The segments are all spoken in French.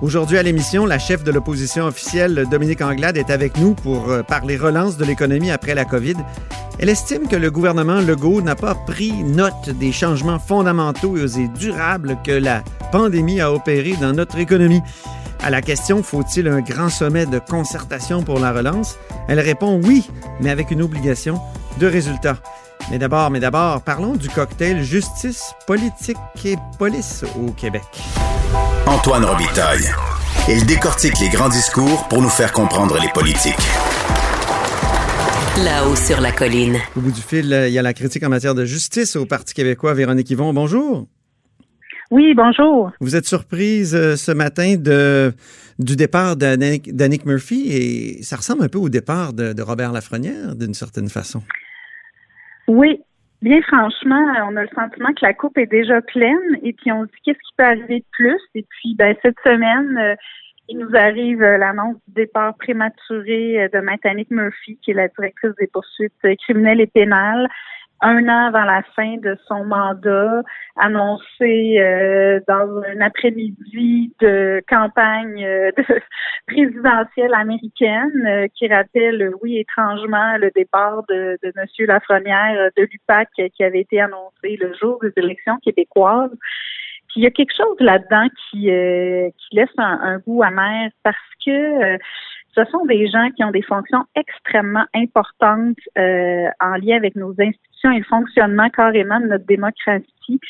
Aujourd'hui à l'émission, la chef de l'opposition officielle, Dominique Anglade, est avec nous pour euh, parler relance de l'économie après la COVID. Elle estime que le gouvernement Legault n'a pas pris note des changements fondamentaux et durables que la pandémie a opérés dans notre économie. À la question faut-il un grand sommet de concertation pour la relance? Elle répond oui, mais avec une obligation de résultat. Mais d'abord, mais d'abord, parlons du cocktail justice, politique et police au Québec. Antoine Robitaille. Il décortique les grands discours pour nous faire comprendre les politiques. Là-haut sur la colline. Au bout du fil, il y a la critique en matière de justice au Parti québécois. Véronique Yvon, bonjour. Oui, bonjour. Vous êtes surprise euh, ce matin de, du départ d'Annick Murphy et ça ressemble un peu au départ de, Robert Lafrenière d'une certaine façon. Oui, bien franchement, on a le sentiment que la coupe est déjà pleine et puis on se dit qu'est-ce qui peut arriver de plus? Et puis ben, cette semaine, euh, il nous arrive euh, l'annonce du départ prématuré de Maître Annick Murphy, qui est la directrice des poursuites criminelles et pénales un an avant la fin de son mandat, annoncé euh, dans un après-midi de campagne euh, présidentielle américaine, euh, qui rappelle, oui, étrangement, le départ de, de M. Lafrenière de l'UPAC qui avait été annoncé le jour des élections québécoises. Puis il y a quelque chose là-dedans qui, qui laisse un, un, goût amer parce que ce sont des gens qui ont des fonctions extrêmement importantes euh, en lien avec nos institutions et le fonctionnement carrément de notre démocratie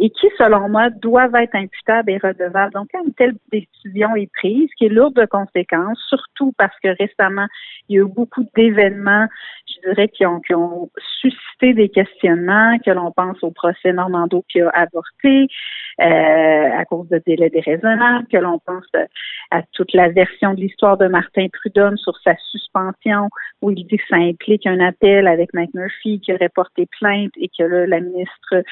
et qui, selon moi, doivent être imputables et redevables. Donc, quand une telle décision est prise, qui est lourde de conséquences, surtout parce que récemment, il y a eu beaucoup d'événements, dirais, qui ont, suscité des questionnements, que l'on pense au procès Normando qui a avorté euh, à cause de délais déraisonnables, que l'on pense à toute la version de l'histoire de Martin Prudhomme sur sa suspension, où il dit que ça implique un appel avec Mike Murphy qui aurait porté plainte et que là, la ministre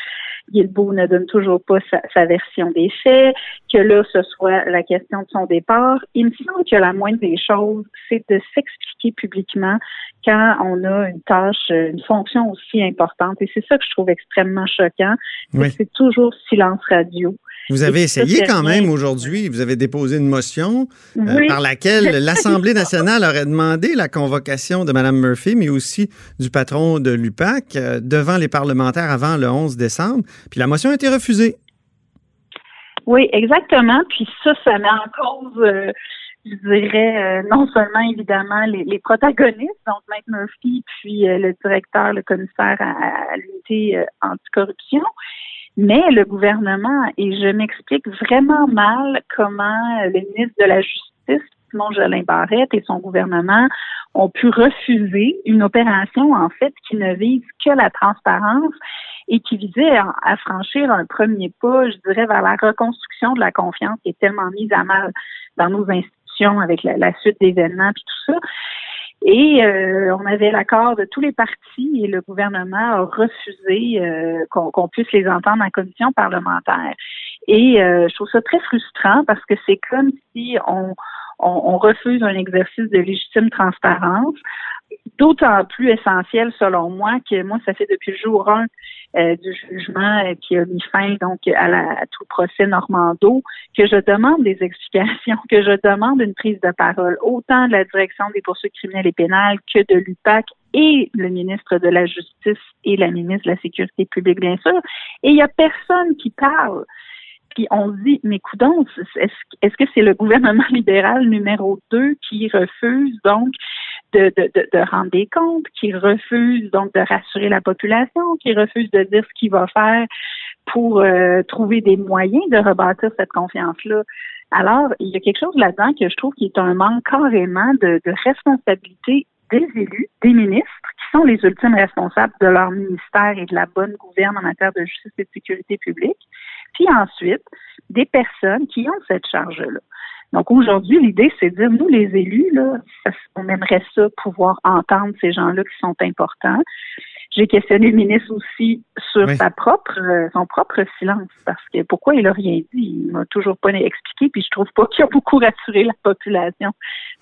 Guilbeault ne donne toujours pas sa, version des faits, que là, ce soit la question de son départ. Il me semble que la moindre des choses, c'est de s'expliquer publiquement quand on a une tâche, une fonction aussi importante. Et c'est ça que je trouve extrêmement choquant. C'est toujours silence radio. Vous avez essayé quand même aujourd'hui, vous avez déposé une motion euh, par laquelle l'Assemblée nationale aurait demandé la convocation de Mme Murphy, mais aussi du patron de l'UPAC euh, devant les parlementaires avant le 11 décembre. Puis la motion a été refusée. Oui, exactement. Puis ça, ça met en cause, euh, je dirais, non seulement évidemment les, protagonistes, donc Mike Murphy, puis le directeur, le commissaire à l'unité anticorruption, mais le gouvernement, et je m'explique vraiment mal comment le ministre de la Justice, Simon Jolin Barrette et son gouvernement ont pu refuser une opération, en fait, qui ne vise que la transparence et qui visait à, franchir un premier pas, je dirais, vers la reconstruction de la confiance qui est tellement mise à mal dans nos institutions avec la, la suite d'événements et tout ça. Et euh, on avait l'accord de tous les partis et le gouvernement a refusé euh, qu'on puisse les entendre en commission parlementaire. Et euh, je trouve ça très frustrant parce que c'est comme si on, on, refuse un exercice de légitime transparence d'autant plus essentiel selon moi que moi, ça fait depuis le jour 1 euh, du jugement euh, qui a mis fin donc à, la, tout procès Normando que je demande des explications, que je demande une prise de parole, autant de la direction des poursuites criminelles et pénales que de l'UPAC et le ministre de la Justice et la ministre de la Sécurité publique, bien sûr. Et il n'y a personne qui parle. Puis on se dit, mais coudons, est-ce que c'est le gouvernement libéral numéro 2 qui refuse donc de, de, de, rendre des comptes, qui refuse donc de rassurer la population, qui refuse de dire ce qu'il va faire pour euh, trouver des moyens de rebâtir cette confiance-là. Alors, il y a quelque chose là-dedans que je trouve qui est un manque carrément de, de responsabilité des élus, des ministres, qui sont les ultimes responsables de leur ministère et de la bonne gouverne en matière de justice et de sécurité publique, puis ensuite des personnes qui ont cette charge-là. Donc aujourd'hui, l'idée, c'est de dire, nous, les élus, là, on aimerait ça pouvoir entendre ces gens-là qui sont importants. J'ai questionné le ministre aussi sur sa propre, euh, son propre silence, parce que pourquoi il a rien dit, il m'a toujours pas expliqué, puis je trouve pas qu'il a beaucoup rassuré la population.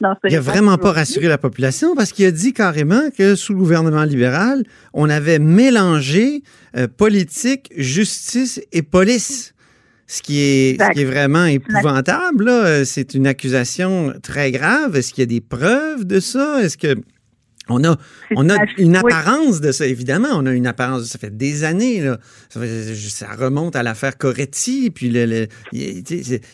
Dans ce il a vraiment pas rassuré la population parce qu'il a dit carrément que sous le gouvernement libéral, on avait mélangé euh, politique, justice et police. Ce qui est, ce qui est vraiment épouvantable, euh, c'est une accusation très grave. Est-ce qu'il y a des preuves de ça? Est-ce que on a, on a une apparence de ça, évidemment. On a une apparence, ça fait des années. Là. Ça, remonte à l'affaire Coretti, puis le, il,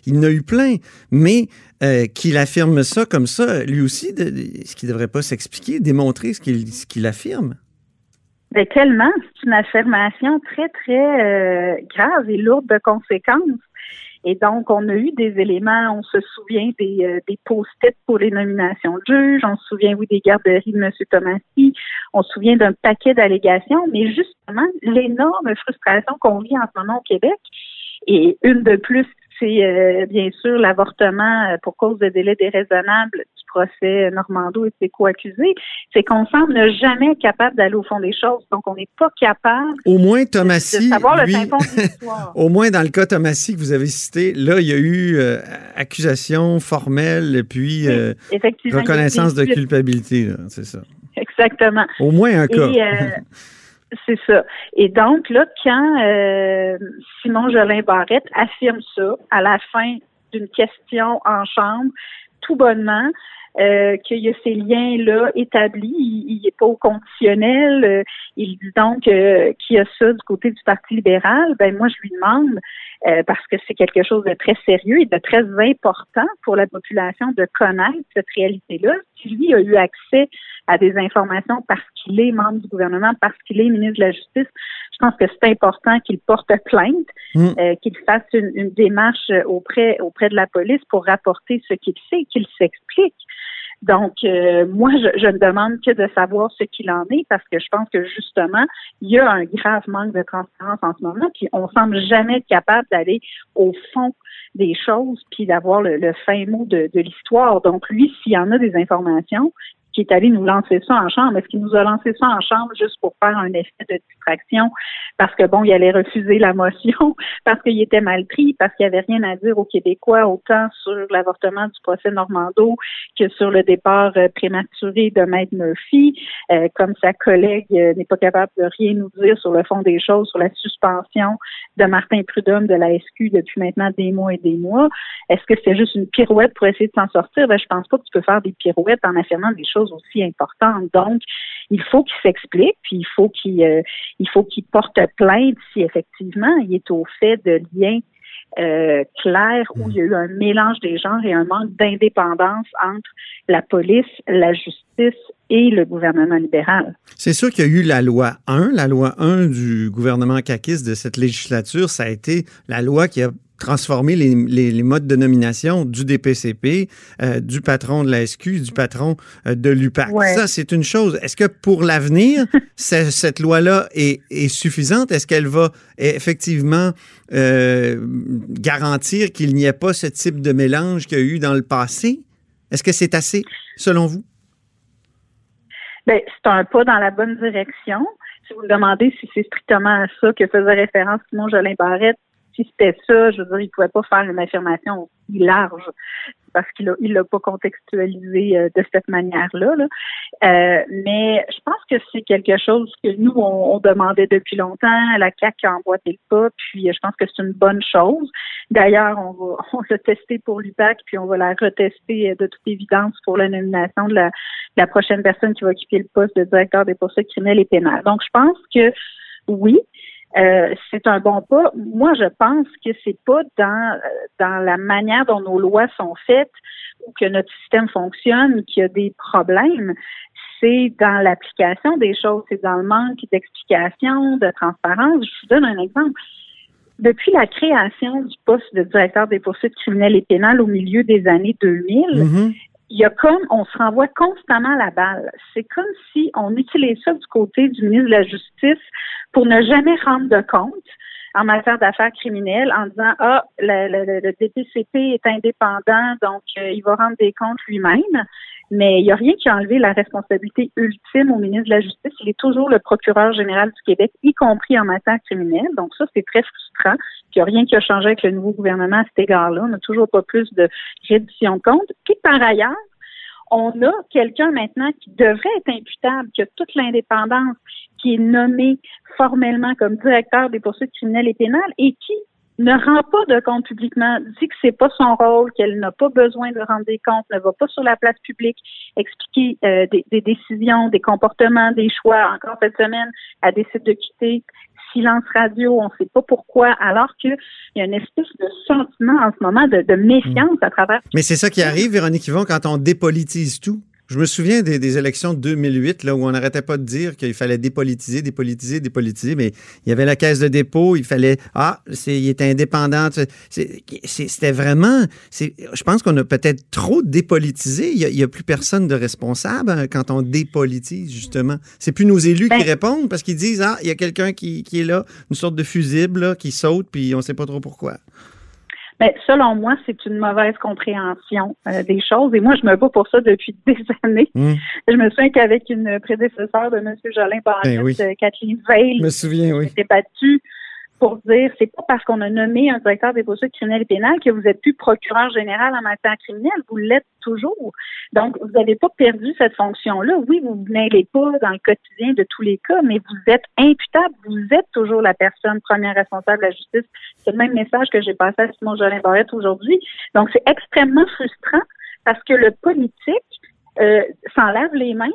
il, en a eu plein. Mais euh, qu'il affirme ça comme ça, lui aussi, est-ce qu'il ne devrait pas s'expliquer, démontrer ce qu'il qu'il affirme? Tellement, c'est une affirmation très, très euh, grave et lourde de conséquences. Et donc, on a eu des éléments, on se souvient des, euh, des post-it pour les nominations de juges, on se souvient, oui, des garderies de M. Thomasy, on se souvient d'un paquet d'allégations, mais justement, l'énorme frustration qu'on vit en ce moment au Québec, et une de plus c'est euh, bien sûr l'avortement euh, pour cause de délai déraisonnable procès Normando et ses co-accusés, c'est qu'on semble ne jamais être capable d'aller au fond des choses. Donc, on n'est pas capable au moins, Thomasy, de savoir lui, le Au moins, dans le cas Thomasy que vous avez cité, là, il y a eu euh, accusation formelle, puis reconnaissance de culpabilité, c'est ça. Exactement. Au moins un cas. C'est ça. Et donc, là, quand euh, Simon Jolin Barrette affirme ça à la fin d'une question en chambre, tout bonnement, euh, qu'il y a ces liens-là établis, il n'est pas au conditionnel, euh, il dit donc euh, qu'il y a ça du côté du Parti libéral, ben moi je lui demande, parce que c'est quelque chose de très sérieux et de très important pour la population de connaître cette réalité-là, si lui a eu accès à des informations parce qu'il est membre du gouvernement, parce qu'il est ministre de la Justice, je pense que c'est important qu'il porte plainte, mm. qu'il fasse une, une, démarche auprès auprès de la police pour rapporter ce qu'il sait, qu'il s'explique. Donc, euh, moi, je, je, ne demande que de savoir ce qu'il en est parce que je pense que justement, il y a un grave manque de transparence en ce moment, puis on semble jamais être capable d'aller au fond des choses puis d'avoir le, le, fin mot de, de l'histoire. Donc, lui, s'il y en a des informations, qui est allé nous lancer ça en chambre. Est-ce qu'il nous a lancé ça en chambre juste pour faire un effet de distraction? Parce que bon, il allait refuser la motion, parce qu'il était mal pris, parce qu'il n'y avait rien à dire aux Québécois autant sur l'avortement du procès Normando que sur le départ euh, prématuré de Maître Murphy, euh, comme sa collègue euh, n'est pas capable de rien nous dire sur le fond des choses, sur la suspension de Martin Prudhomme de la SQ depuis maintenant des mois et des mois. Est-ce que c'est juste une pirouette pour essayer de s'en sortir? Ben, je pense pas que tu peux faire des pirouettes en affirmant des choses aussi importantes. Donc, il faut qu'il s'explique, puis il faut qu'il euh, il faut qu'il porte plainte si effectivement il est au fait de liens euh, clairs où il y a eu un mélange des genres et un manque d'indépendance entre la police, la justice et le gouvernement libéral. C'est sûr qu'il y a eu la loi 1. La loi 1 du gouvernement CAQIS de cette législature, ça a été la loi qui a transformer les, les, modes de nomination du DPCP, euh, du patron de la SQ, du patron euh, de l'UPAC. Ça, c'est une chose. Est-ce que pour l'avenir, cette loi-là est, est, suffisante? Est-ce qu'elle va effectivement euh, garantir qu'il n'y ait pas ce type de mélange qu'il y a eu dans le passé? Est-ce que c'est assez, selon vous? Bien, c'est un pas dans la bonne direction. Si vous me demandez si c'est strictement à ça que faisait référence Simon Jolin Barrette, si c'était ça, je veux dire, il pouvait pas faire une affirmation aussi large parce qu'il il l'a pas contextualisé euh, de cette manière-là. Euh, mais je pense que c'est quelque chose que nous, on, demandait depuis longtemps. La CAQ a emboîté le pas, puis je pense que c'est une bonne chose. D'ailleurs, on va on l'a testé pour l'UPAC, puis on va la retester euh, de toute évidence pour la nomination de la, de la prochaine personne qui va occuper le poste de directeur des poursuites criminelles et pénales. Donc, je pense que oui, euh, c'est un bon pas. Moi, je pense que c'est pas dans dans la manière dont nos lois sont faites ou que notre système fonctionne qu'il y a des problèmes. C'est dans l'application des choses, c'est dans le manque d'explication, de transparence. Je vous donne un exemple. Depuis la création du poste de directeur des poursuites criminelles et pénales au milieu des années 2000, il y a comme, on se renvoie constamment la balle. C'est comme si on utilise ça du côté du ministre de la Justice pour ne jamais rendre de compte en matière d'affaires criminelles en disant ah le, le, DPCP est indépendant donc euh, il va rendre des comptes lui-même mais il n'y a rien qui a enlevé la responsabilité ultime au ministre de la Justice il est toujours le procureur général du Québec y compris en matière criminelle donc ça c'est très frustrant il n'y a rien qui a changé avec le nouveau gouvernement à cet égard-là. On n'a toujours pas plus de réduction de compte. Puis par ailleurs, on a quelqu'un maintenant qui devrait être imputable, qui a toute l'indépendance, qui est nommé formellement comme directeur des poursuites criminelles et pénales et qui ne rend pas de compte publiquement, dit que c'est pas son rôle, qu'elle n'a pas besoin de rendre des comptes, ne va pas sur la place publique expliquer euh, des, des, décisions, des comportements, des choix. Encore cette semaine, elle décide de quitter silence radio, on ne sait pas pourquoi, alors qu'il y a une espèce de sentiment en ce moment de, méfiance à travers. Mais c'est ça qui arrive, Véronique Yvon, quand on dépolitise tout. Je me souviens des, élections de 2008, là, où on n'arrêtait pas de dire qu'il fallait dépolitiser, dépolitiser, dépolitiser, mais il y avait la caisse de dépôt, il fallait, ah, c'est, il était indépendant. C'était vraiment, je pense qu'on a peut-être trop dépolitisé. Il n'y a, plus personne de responsable hein, quand on dépolitise, justement. C'est plus nos élus qui ben répondent parce qu'ils disent, ah, il y a quelqu'un qui, qui, est là, une sorte de fusible, qui saute, puis on ne sait pas trop pourquoi. Mais ben, selon moi, c'est une mauvaise compréhension euh, des choses. Et moi, je me bats pour ça depuis des années. Hmm. Je me souviens qu'avec une prédécesseur de M. Jolin Barrette, ben euh, Kathleen Veil, je me souviens, oui. s'était battue pour dire c'est pas parce qu'on a nommé un directeur des poursuites criminelles et pénales que vous êtes plus procureur général en matière criminelle, vous l'êtes toujours. Donc, vous n'avez pas perdu cette fonction-là. Oui, vous n'allez pas dans le quotidien de tous les cas, mais vous êtes imputable, vous êtes toujours la personne première responsable de la justice. C'est le même message que j'ai passé à Simon Jolin Barrette aujourd'hui. Donc, c'est extrêmement frustrant parce que le politique euh, s'enlève les mains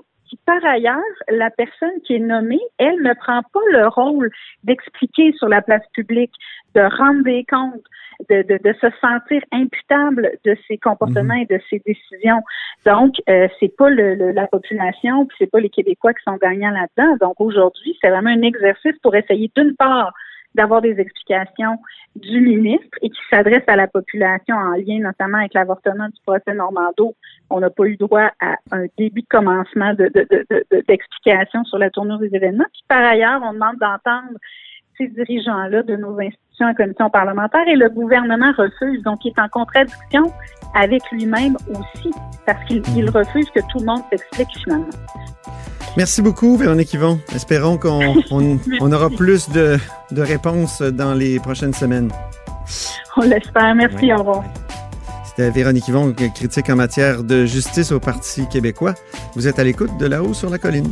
par ailleurs, la personne qui est nommée, elle ne prend pas le rôle d'expliquer sur la place publique, de rendre des comptes, de, se sentir imputable de ses comportements et de ses décisions. Donc, euh, c'est pas le, la population, puis c'est pas les Québécois qui sont gagnants là-dedans. Donc, aujourd'hui, c'est vraiment un exercice pour essayer d'une part d'avoir des explications du ministre et qui s'adresse à la population en lien notamment avec l'avortement du procès Normando. On n'a pas eu droit à un début de commencement d'explications de, sur la tournure des événements. Puis par ailleurs, on demande d'entendre ces dirigeants-là de nos institutions en commission parlementaire et le gouvernement refuse. Donc, il est en contradiction avec lui-même aussi parce qu'il refuse que tout le monde s'explique finalement. Merci beaucoup, Véronique Yvon. Espérons qu'on on, aura plus de, de, réponses dans les prochaines semaines. On l'espère. Merci, au revoir. C'était Véronique Yvon, critique en matière de justice au Parti québécois. Vous êtes à l'écoute de là-haut sur la colline.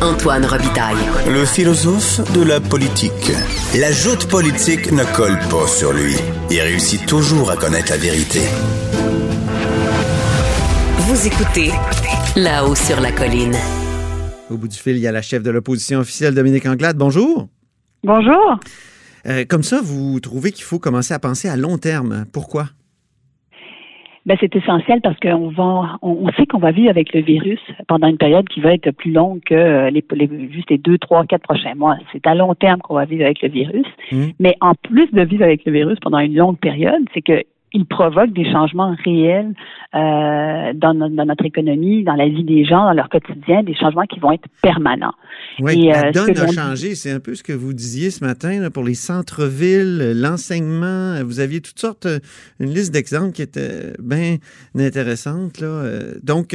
Antoine Robitaille. Le philosophe de la politique. La joute politique ne colle pas sur lui. Il réussit toujours à connaître la vérité. Vous écoutez là-haut sur la colline. Au bout du fil, il y a la chef de l'opposition officielle, Dominique Anglade. Bonjour. Bonjour. Euh, comme ça, vous trouvez qu'il faut commencer à penser à long terme. Pourquoi? Ben, c'est essentiel parce qu'on va, on, sait qu'on va vivre avec le virus pendant une période qui va être plus longue que euh, les, juste les deux, trois, quatre prochains mois. C'est à long terme qu'on va vivre avec le virus. Mmh. Mais en plus de vivre avec le virus pendant une longue période, c'est que il provoque des changements réels euh, dans, dans, notre économie, dans la vie des gens, dans leur quotidien, des changements qui vont être permanents. Oui, Et, la euh, donne a changé. C'est un peu ce que vous disiez ce matin là, pour les centres-villes, l'enseignement. Vous aviez toutes sortes, euh, une liste d'exemples qui était bien intéressante. Là. Donc,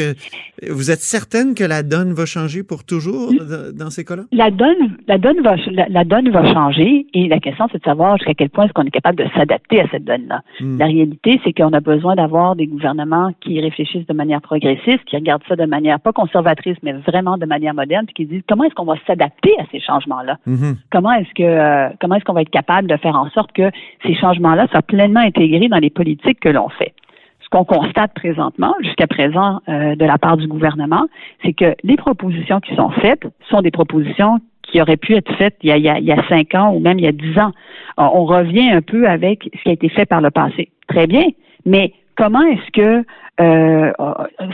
vous êtes certaine que la donne va changer pour toujours dans ces cas-là? La donne, la donne va, la, la donne va changer. Et la question, c'est de savoir jusqu'à quel point est-ce qu'on est capable de s'adapter à cette donne-là. Hmm. Réalité, c'est qu'on a besoin d'avoir des gouvernements qui réfléchissent de manière progressiste, qui regardent ça de manière pas conservatrice, mais vraiment de manière moderne, puis qui disent comment est-ce qu'on va s'adapter à ces changements-là? Hmm. Comment est-ce que euh, comment est-ce qu'on va être capable de faire en sorte que ces changements-là soient pleinement intégrés dans les politiques que l'on fait? Ce qu'on constate présentement, jusqu'à présent, euh, de la part du gouvernement, c'est que les propositions qui sont faites sont des propositions qui auraient pu être faites il y a, cinq ans ou même il y a dix ans. On revient un peu avec ce qui a été fait par le passé très bien, mais comment est-ce que, euh,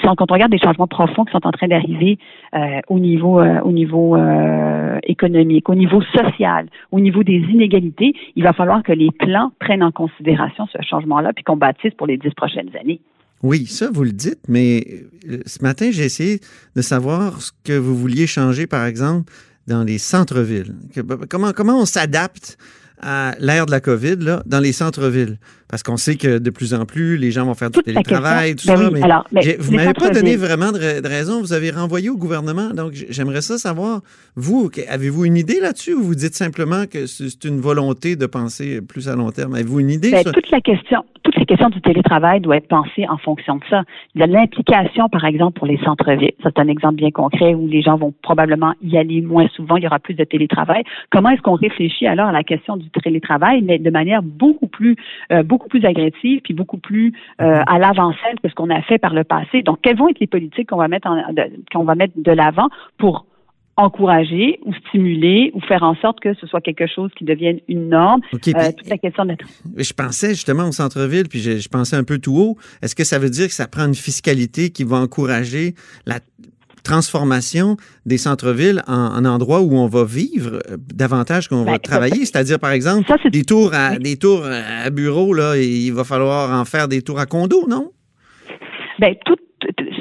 quand on regarde des changements profonds qui sont en train d'arriver euh, au niveau, euh, au niveau économique, au niveau social, au niveau des inégalités, il va falloir que les plans prennent en considération ce changement-là, puis qu'on bâtisse pour les dix prochaines années. Oui, ça, vous le dites, mais ce matin, j'ai essayé de savoir ce que vous vouliez changer, par exemple, dans les centres-villes. Comment, comment on s'adapte à l'ère de la COVID là, dans les centres-villes? Parce qu'on sait que de plus en plus, les gens vont faire du télétravail, tout ben ça. mais, ben, vous ne m'avez pas donné vraiment de, raison. Vous avez renvoyé au gouvernement. Donc, j'aimerais ça savoir, vous, avez-vous une idée là-dessus ou vous dites simplement que c'est une volonté de penser plus à long terme? Avez-vous une idée? Ben, toute la question, toute la question du télétravail doit être pensée en fonction de ça. Il y a l'implication, par exemple, pour les centres-villes. C'est un exemple bien concret où les gens vont probablement y aller moins souvent. Il y aura plus de télétravail. Comment est-ce qu'on réfléchit alors à la question du télétravail, mais de manière beaucoup plus, euh, beaucoup plus agressive puis beaucoup plus euh, à l'avant-scène que ce qu'on a fait par le passé. Donc, quelles vont être les politiques qu'on va mettre qu'on va mettre de l'avant pour encourager ou stimuler ou faire en sorte que ce soit quelque chose qui devienne une norme? Euh, toute la question de... Je pensais justement au centre-ville, puis je, pensais un peu tout haut. Est-ce que ça veut dire que ça prend une fiscalité qui va encourager la, transformation des centres-villes en, endroits où on va vivre euh, davantage qu'on va ben, travailler. C'est-à-dire, par exemple, des tours à des tours à bureau, là, il va falloir en faire des tours à condo, non? Bien, tout,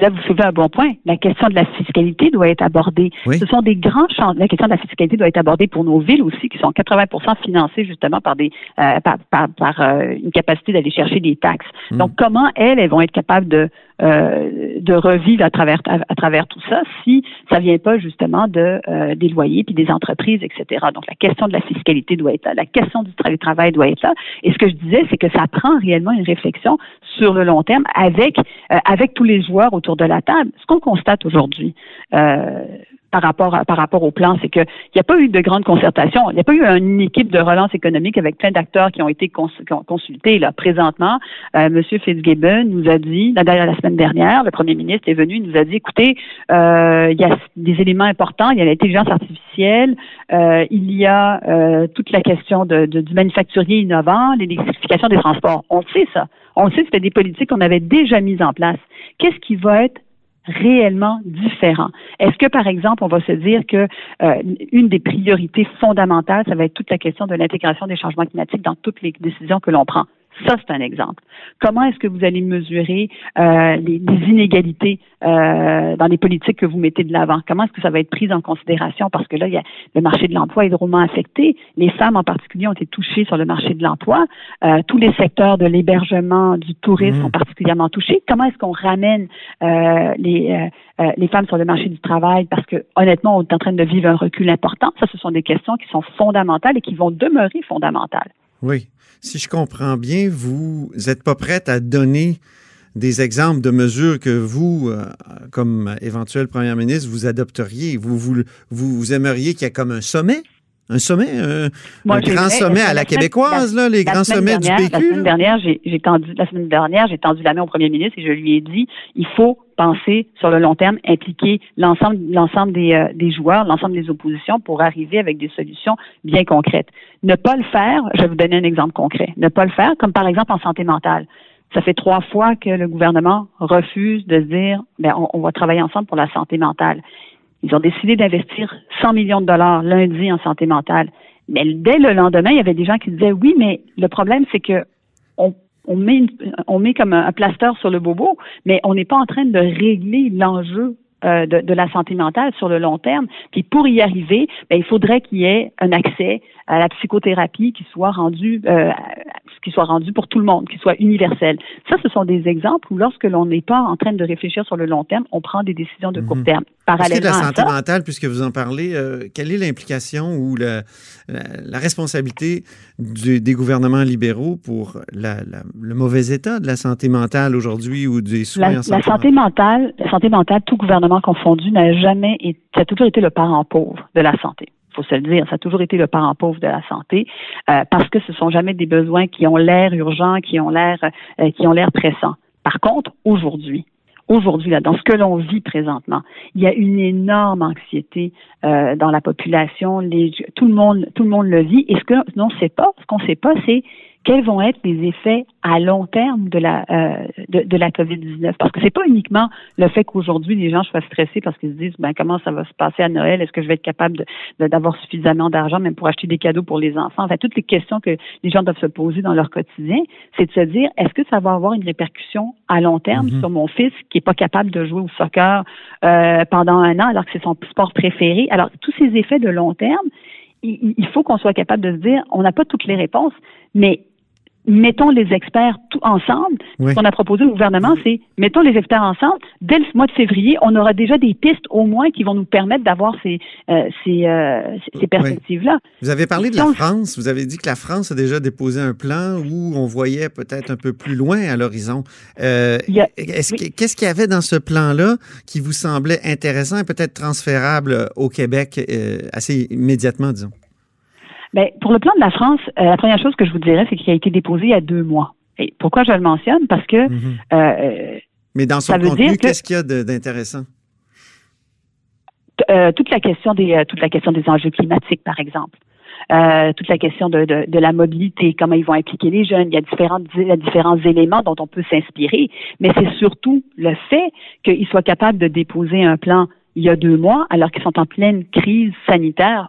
là, vous soulevez un bon point. La question de la fiscalité doit être abordée. Ce sont des grands champs. La question de la fiscalité doit être abordée pour nos villes aussi, qui sont 80% financées justement par des euh, par, par, euh, une capacité d'aller chercher des taxes. Hmm. Donc, comment elles, elles vont être capables de euh, de revivre à travers à, travers tout ça si ça vient pas justement de des loyers puis des entreprises, etc. Donc, la question de la fiscalité doit être là. La question du travail doit être là. Et ce que je disais, c'est que ça prend réellement une réflexion sur le long terme avec avec tous les joueurs autour de la table. Ce qu'on constate aujourd'hui, euh, par rapport par rapport au plan, c'est qu'il n'y a pas eu de grande concertation. Il n'y a pas eu une équipe de relance économique avec plein d'acteurs qui ont été consultés. Là, présentement, euh, M. Fitzgibbon nous a dit, la, la semaine dernière, le premier ministre est venu, il nous a dit, écoutez, euh, il y a des éléments importants. Il y a l'intelligence artificielle, euh, il y a euh, toute la question de, de, du manufacturier innovant, l'électrification des transports. On sait ça. On sait que c'était des politiques qu'on avait déjà mises en place. Qu'est-ce qui va être réellement différent. Est-ce que, par exemple, on va se dire que euh, une des priorités fondamentales, ça va être toute la question de l'intégration des changements climatiques dans toutes les décisions que l'on prend? Ça, c'est un exemple. Comment est-ce que vous allez mesurer euh, les, inégalités euh, dans les politiques que vous mettez de l'avant? Comment est-ce que ça va être pris en considération? Parce que là, il y a, le marché de l'emploi est drôlement affecté. Les femmes en particulier ont été touchées sur le marché de l'emploi. Euh, tous les secteurs de l'hébergement, du tourisme mmh. sont particulièrement touchés. Comment est-ce qu'on ramène euh, les, les femmes sur le marché du travail? Parce que honnêtement, on est en train de vivre un recul important. Ça, ce sont des questions qui sont fondamentales et qui vont demeurer fondamentales. Oui. Si je comprends bien, vous n'êtes pas prête à donner des exemples de mesures que vous, euh, comme éventuel premier ministre, vous adopteriez. Vous, vous, vous aimeriez qu'il y ait comme un sommet? Un sommet, un, grand sommet à la, québécoise, là, les grands sommets du PQ. La semaine dernière, j'ai tendu, la semaine dernière, j'ai tendu la main au premier ministre et je lui ai dit, il faut penser sur le long terme, impliquer l'ensemble, l'ensemble des, euh, des joueurs, l'ensemble des oppositions pour arriver avec des solutions bien concrètes. Ne pas le faire, je vais vous donner un exemple concret. Ne pas le faire, comme par exemple en santé mentale. Ça fait trois fois que le gouvernement refuse de se dire, ben, on, on va travailler ensemble pour la santé mentale. Ils ont décidé d'investir 100 millions de dollars lundi en santé mentale. Mais dès le lendemain, il y avait des gens qui disaient oui, mais le problème, c'est que on on met, on met comme un, plaster sur le bobo, mais on n'est pas en train de régler l'enjeu euh, de, de, la santé mentale sur le long terme. Puis pour y arriver, ben, il faudrait qu'il y ait un accès à la psychothérapie qui soit rendu euh, qui soit rendu pour tout le monde, qui soit universel. Ça, ce sont des exemples où lorsque l'on n'est pas en train de réfléchir sur le long terme, on prend des décisions de court mhm. terme. Parallèlement de la santé mentale, puisque vous en parlez, euh, quelle est l'implication ou la, la, responsabilité des gouvernements libéraux pour la, le mauvais état de la santé mentale aujourd'hui ou des soins la, santé, la santé mentale, la santé mentale, tout gouvernement confondu, n'a jamais été, ça a toujours été le parent pauvre de la santé faut se le dire, ça a toujours été le parent pauvre de la santé, euh, parce que ce sont jamais des besoins qui ont l'air urgents, qui ont l'air, euh, qui ont l'air pressants. Par contre, aujourd'hui, aujourd'hui, là, dans ce que l'on vit présentement, il y a une énorme anxiété euh, dans la population. Tout le monde, tout le monde le vit. Et ce que ne sait pas, ce qu'on ne sait pas, c'est quels vont être les effets à long terme de la euh, de, de, la COVID-19? Parce que c'est pas uniquement le fait qu'aujourd'hui les gens soient stressés parce qu'ils se disent ben comment ça va se passer à Noël? Est-ce que je vais être capable d'avoir suffisamment d'argent même pour acheter des cadeaux pour les enfants? Enfin toutes les questions que les gens doivent se poser dans leur quotidien c'est de se dire est-ce que ça va avoir une répercussion à long terme mm-hmm. sur mon fils qui est pas capable de jouer au soccer euh, pendant un an alors que c'est son sport préféré? Alors tous ces effets de long terme il faut qu'on soit capable de se dire, on n'a pas toutes les réponses, mais mettons les experts tout ensemble. Ce qu'on a proposé au gouvernement, c'est mettons les experts ensemble. Dès le mois de février, on aura déjà des pistes au moins qui vont nous permettre d'avoir ces, euh, ces, euh, ces perspectives-là. Vous avez parlé de la France. Vous avez dit que la France a déjà déposé un plan où on voyait peut-être un peu plus loin à l'horizon. Euh, Qu'est-ce qu'il y avait dans ce plan-là qui vous semblait intéressant et peut-être transférable au Québec assez immédiatement, disons? Bien, pour le plan de la France, euh, la première chose que je vous dirais, c'est qu'il a été déposé il y a deux mois. Et pourquoi je le mentionne? Parce que. Mhm. Euh, Mais dans son contenu, qu'est-ce qu'il y a d'intéressant? Euh, toute la question des toute la question des enjeux climatiques, par exemple. toute la question de, de, la mobilité, comment ils vont impliquer les jeunes. Il y a différents, il y a différents éléments dont on peut s'inspirer, mais c'est surtout le fait qu'ils soient capables de déposer un plan il y a deux mois, alors qu'ils sont en pleine crise sanitaire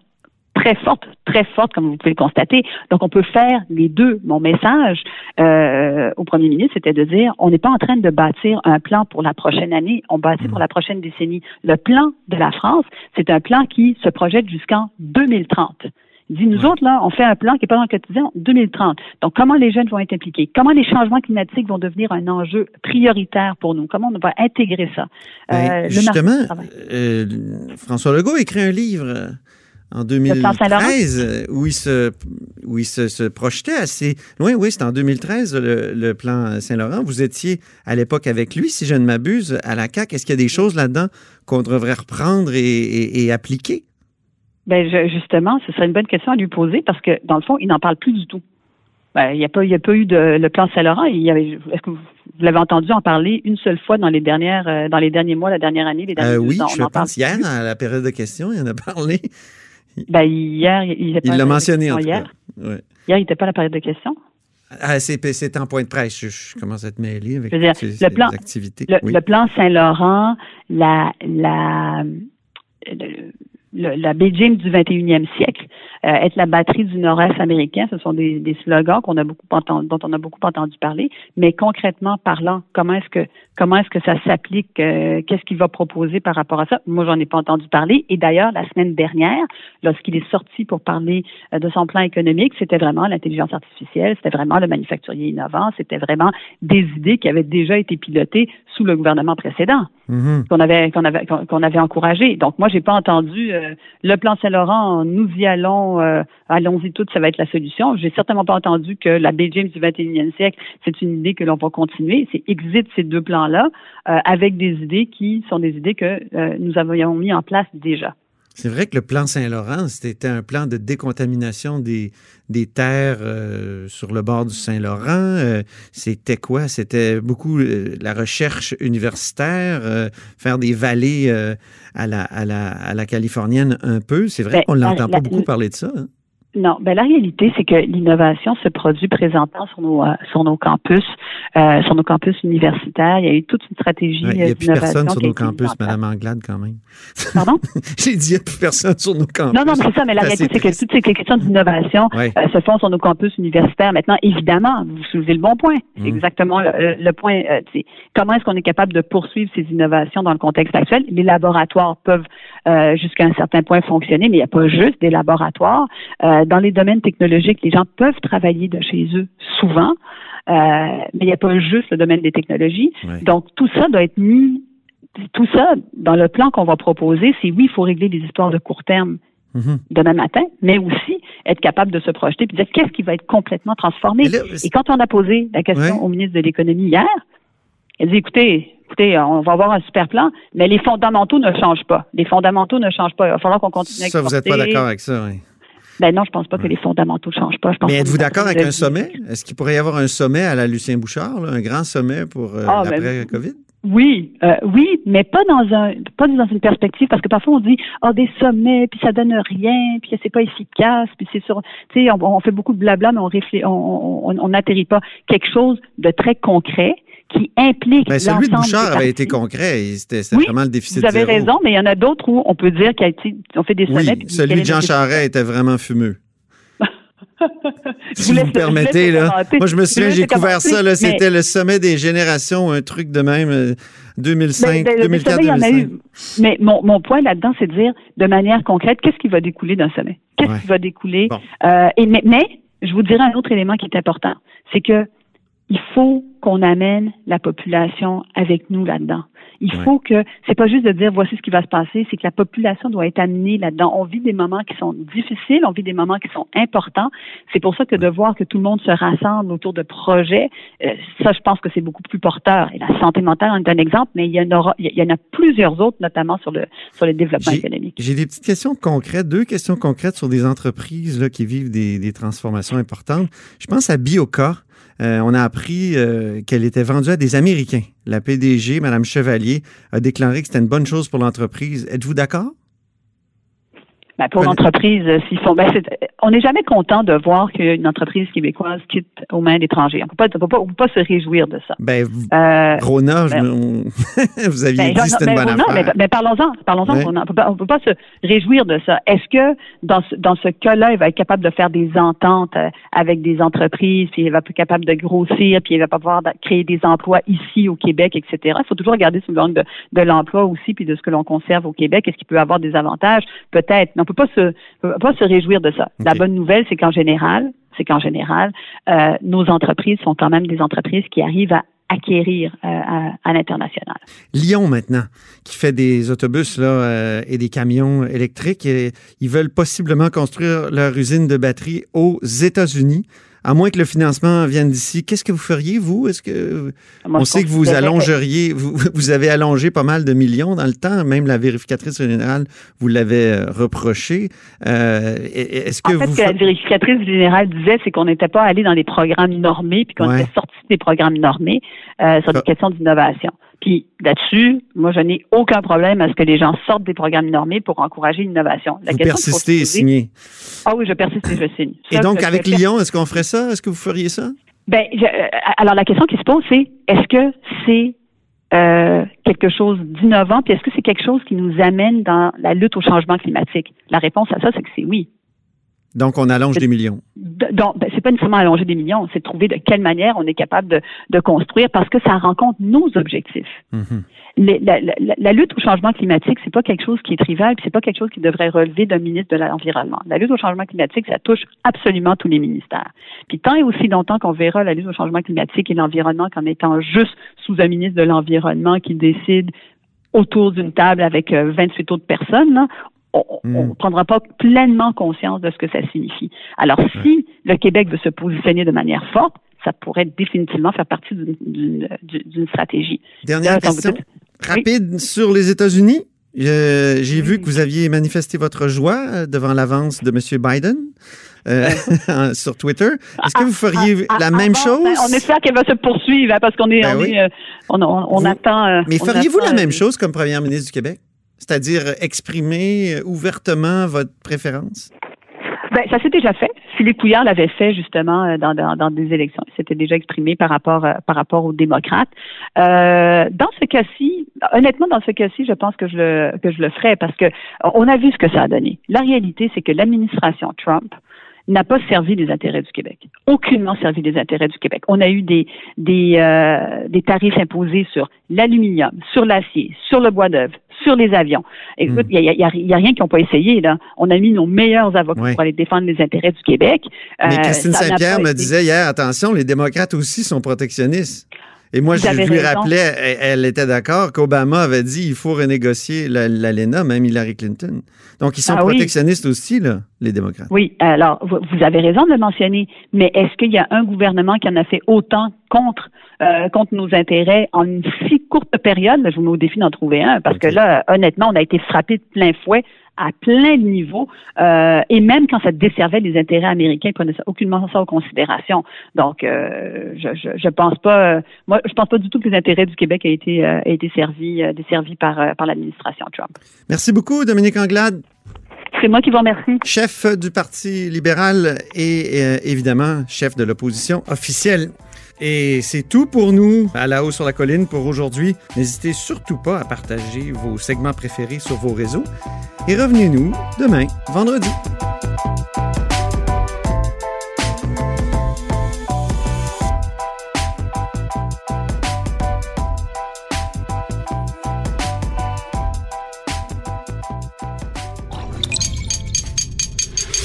très forte, très forte, comme vous pouvez le constater. Donc, on peut faire les deux. Mon message euh, au premier ministre, c'était de dire, on n'est pas en train de bâtir un plan pour la prochaine année, on bâtit pour la prochaine décennie. Le plan de la France, c'est un plan qui se projette jusqu'en 2030. Il dit, nous autres, là, on fait un plan qui n'est pas dans le quotidien 2030. Donc, comment les jeunes vont être impliqués? Comment les changements climatiques vont devenir un enjeu prioritaire pour nous? Comment on va intégrer ça? Ben, euh, justement, euh, François Legault écrit un livre en 2013, où il se, où il se, projetait assez loin. Oui, c'était en 2013, le, plan Saint-Laurent. Vous étiez à l'époque avec lui, si je ne m'abuse, à la CAQ. Est-ce qu'il y a des choses là-dedans qu'on devrait reprendre et, appliquer? Bien, justement, ce serait une bonne question à lui poser parce que, dans le fond, il n'en parle plus du tout. Ben, il n'y a, pas, a pas eu de le plan Saint-Laurent. Est-ce que vous, l'avez entendu en parler une seule fois dans les dernières, euh, dans les derniers mois, la dernière année, les derniers euh, oui, je pense hier, à la période de questions, il en a parlé. Ben, hier, il Il l'a mentionné, en hier. Hier, il n'était pas à la période de questions. Ah, c'est en point de presse. Je, commence à être mêlé avec le plan, activités. Le, plan Saint-Laurent, la, la, la Beijing du 21e siècle, euh, être la batterie du nord-est américain, ce sont des, des slogans qu'on a beaucoup entendu, dont on a beaucoup entendu parler. Mais concrètement parlant, comment est-ce que comment est-ce que ça s'applique euh, Qu'est-ce qu'il va proposer par rapport à ça? Moi, j'en ai pas entendu parler. Et d'ailleurs, la semaine dernière, lorsqu'il est sorti pour parler euh, de son plan économique, c'était vraiment l'intelligence artificielle, c'était vraiment le manufacturier innovant, c'était vraiment des idées qui avaient déjà été pilotées sous le gouvernement précédent, mm-hmm. qu'on avait qu'on avait qu'on avait encouragé. Donc moi, j'ai pas entendu le plan Saint-Laurent, nous y allons euh, allons-y toutes, ça va être la solution. J'ai certainement pas entendu que la James du 21e siècle, c'est une idée que l'on va continuer. C'est exit ces deux plans-là euh, avec des idées qui sont des idées que euh, nous avions mis en place déjà. C'est vrai que le plan Saint-Laurent, c'était un plan de décontamination des, des terres sur le bord du Saint-Laurent. c'était quoi? C'était beaucoup la recherche universitaire, faire des vallées à la, à, la, à, la, californienne un peu. C'est vrai ben, qu'on ne l'entend pas beaucoup parler de ça. Hein? Non, ben la réalité, c'est que l'innovation se produit présentement sur nos euh, sur nos campus, euh, sur nos campus universitaires. Il y a eu toute une stratégie ouais, Il n'y a plus personne sur nos campus, Madame Anglade, quand même. Pardon? J'ai dit il n'y a plus personne sur nos campus. Non, non, mais c'est ça, mais la réalité, c'est que toutes ces questions d'innovation Ouais. euh, se font sur nos campus universitaires. Maintenant, évidemment, vous soulevez le bon point. C'est Mm. exactement le, le point. euh, comment est-ce qu'on est capable de poursuivre ces innovations dans le contexte actuel? Les laboratoires peuvent euh, jusqu'à un certain point fonctionner, mais il n'y a pas juste des laboratoires. Euh, dans les domaines technologiques, les gens peuvent travailler de chez eux souvent, euh, mais il n'y a pas juste le domaine des technologies. Ouais. Donc, tout ça doit être mis, tout ça, dans le plan qu'on va proposer, c'est oui, il faut régler des histoires de court terme Mhm. demain matin, mais aussi être capable de se projeter et dire qu'est-ce qui va être complètement transformé. Là, Et quand on a posé la question Ouais. au ministre de l'Économie hier, elle dit écoutez, écoutez, on va avoir un super plan, mais les fondamentaux ne changent pas. Les fondamentaux ne changent pas. Il va falloir qu'on continue à Ça, vous n'êtes pas exporter. d'accord avec ça, oui. Ben non, je pense pas que les fondamentaux changent pas. Je pense Mais êtes-vous d'accord avec un sommet? Est-ce qu'il pourrait y avoir un sommet à la Lucien Bouchard, là, un grand sommet pour euh, Ah, ben, l'après-COVID? Oui, euh, oui, mais pas dans un pas dans une perspective parce que parfois on dit ah des sommets puis ça donne rien puis c'est pas efficace puis c'est sur tu sais on, on fait beaucoup de blabla mais on réfléchit on on on n'atterrit pas quelque chose de très concret qui implique Ben, celui de Bouchard avait été concret. et C'était Oui, vraiment le déficit Vous avez zéro. raison, mais il y en a d'autres où on peut dire qu'il a été on fait des sommets. Oui, celui de Jean Charest était vraiment fumeux. Si vous vous me permettez, là. commenter. Moi, je me souviens, j'ai couvert ça, là. mais- C'était le sommet des générations, un truc de même, euh, 2005, Ben, ben, le 2004, sommet, il y en a 2005. eu. Mais mon, mon point là-dedans, c'est de dire de manière concrète, qu'est-ce qui va découler d'un sommet? Qu'est-ce Ouais. qui va découler? Bon. Euh, et, mais, mais, je vous dirais un autre élément qui est important. C'est que il faut qu'on amène la population avec nous là-dedans. Il faut que, c'est pas juste de dire voici ce qui va se passer, c'est que la population doit être amenée là-dedans. On vit des moments qui sont difficiles, on vit des moments qui sont importants. C'est pour ça que de voir que tout le monde se rassemble autour de projets, euh, ça, je pense que c'est beaucoup plus porteur. Et la santé mentale en est un exemple, mais il y en aura, il y en a plusieurs autres, notamment sur le, sur le développement économique. J'ai des petites questions concrètes, deux questions concrètes sur des entreprises là, qui vivent des, des transformations importantes. Je pense à Bioca. Euh, on a appris euh, qu'elle était vendue à des Américains. La PDG, Mme Chevalier, a déclaré que c'était une bonne chose pour l'entreprise. Êtes-vous d'accord? Ben, pour l'entreprise, euh, s'ils font, ben, on n'est jamais content de voir qu'une entreprise québécoise quitte aux mains d'étrangers. On ne peut pas, peut peut se réjouir de ça. Ben, vous- Euh, Rona, ben- vous aviez Ben, dit c'était ben, une bonne non, affaire. mais, mais parlons-en, parlons-en. Ouais. On ne peut, pas- se réjouir de ça. Est-ce que dans ce, dans ce cas-là, il va être capable de faire des ententes euh, avec des entreprises, puis il va être capable de grossir, puis il va pouvoir créer des emplois ici au Québec, etc. Il faut toujours regarder sous l'angle de, de l'emploi aussi, puis de ce que l'on conserve au Québec. Est-ce qu'il peut avoir des avantages? Peut-être. Peut pas se, on peut pas se réjouir de ça. La bonne nouvelle, c'est qu'en général, c'est qu'en général, euh, nos entreprises sont quand même des entreprises qui arrivent à acquérir euh, à, à l'international. Lyon maintenant, qui fait des autobus là, euh, et des camions électriques. Et ils veulent possiblement construire leur usine de batterie aux États-Unis. À moins que le financement vienne d'ici, qu'est-ce que vous feriez, vous? Est-ce que Moi, on sait que vous allongeriez, vous, vous avez allongé pas mal de millions dans le temps, même la vérificatrice générale vous l'avait euh, reproché. Euh, est-ce que En fait, vous ce que la vérificatrice générale disait, c'est qu'on n'était pas allé dans les programmes normés, puis qu'on Ouais. était sorti des programmes normés euh, sur des Ah. questions d'innovation. Puis là-dessus, moi, je n'ai aucun problème à ce que les gens sortent des programmes normés pour encourager l'innovation. La vous question persistez et poser- signez? Ah oui, je persiste et je signe. Et Ça, donc, avec Lyon, est-ce qu'on ferait ça? Est-ce que vous feriez ça? Ben, je- euh, alors la question qui se pose, c'est est-ce que c'est euh, quelque chose d'innovant, puis est-ce que c'est quelque chose qui nous amène dans la lutte au changement climatique? La réponse à ça, c'est que c'est oui. Donc, on allonge des millions. Donc, ben, c'est pas nécessairement allonger des millions, c'est de trouver de quelle manière on est capable de, de construire parce que ça rencontre nos objectifs. Mhm. Les- la, la- la- la lutte au changement climatique, c'est pas quelque chose qui est trivial, puis c'est pas quelque chose qui devrait relever d'un ministre de l'environnement. La lutte au changement climatique, ça touche absolument tous les ministères. Puis tant et aussi longtemps qu'on verra la lutte au changement climatique et l'environnement comme étant juste sous un ministre de l'environnement qui décide autour d'une table avec euh, 28 autres personnes, là, on ne Mm. prendra pas pleinement conscience de ce que ça signifie. Alors, si le Québec veut se positionner de manière forte, ça pourrait définitivement faire partie d'une- stratégie. Dernière Là, vous question. dites- Rapide sur les États-Unis. Euh, J'ai vu que vous aviez manifesté votre joie euh, devant l'avance de M. Biden euh, sur Twitter. Est-ce que vous feriez Ah, la ah, même ah, chose? ben, on espère qu'elle va se poursuivre hein, parce qu'on est, Ben on, oui. est, euh, on, on- on Vous- attend. euh, Mais feriez-vous la même euh, chose comme première ministre du Québec? C'est-à-dire exprimer euh, ouvertement votre préférence? Ben, ça s'est déjà fait. Philippe Couillard l'avait fait justement euh, dans, dans, des élections. Il s'était déjà exprimé par rapport euh, par rapport aux démocrates. Dans ce cas-ci, honnêtement, dans ce cas-ci, je pense que je le que je le ferais parce que on a vu ce que ça a donné. La réalité, c'est que l'administration Trump n'a pas servi les intérêts du Québec. Aucunement servi les intérêts du Québec. On a eu des, des, euh, des tarifs imposés sur l'aluminium, sur l'acier, sur le bois d'œuvre, sur les avions. Écoute, il n'y a, y a, rien qu'ils n'ont pas essayé. Là. On a mis nos meilleurs avocats pour aller défendre les intérêts du Québec. Mais euh, Christine Saint-Pierre me disait hier, attention, les démocrates aussi sont protectionnistes. Et moi, je lui rappelais, elle, était d'accord qu'Obama avait dit il faut renégocier l'ALENA, même Hillary Clinton. Donc, ils sont ah protectionnistes aussi, là, les démocrates. Oui, alors, vous avez raison de le mentionner, mais est-ce qu'il y a un gouvernement qui en a fait autant contre, euh, contre nos intérêts en une si courte période? Je vous mets au défi d'en trouver un, parce que là, honnêtement, on a été frappé de plein fouet à plein de niveaux, euh, et même quand ça desservait les intérêts américains, ils prenaient ça, aucunement ça en considération. Donc, euh, je, je, je, pense pas, euh, moi, je pense pas du tout que les intérêts du Québec aient été, aient été servis, desservis par, par l'administration Trump. Merci beaucoup, Dominique Anglade. C'est moi qui vous remercie. Chef du Parti libéral et évidemment chef de l'opposition officielle. Et c'est tout pour nous à la haut sur la colline pour aujourd'hui. N'hésitez surtout pas à partager vos segments préférés sur vos réseaux et revenez-nous demain, vendredi.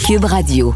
Cube Radio.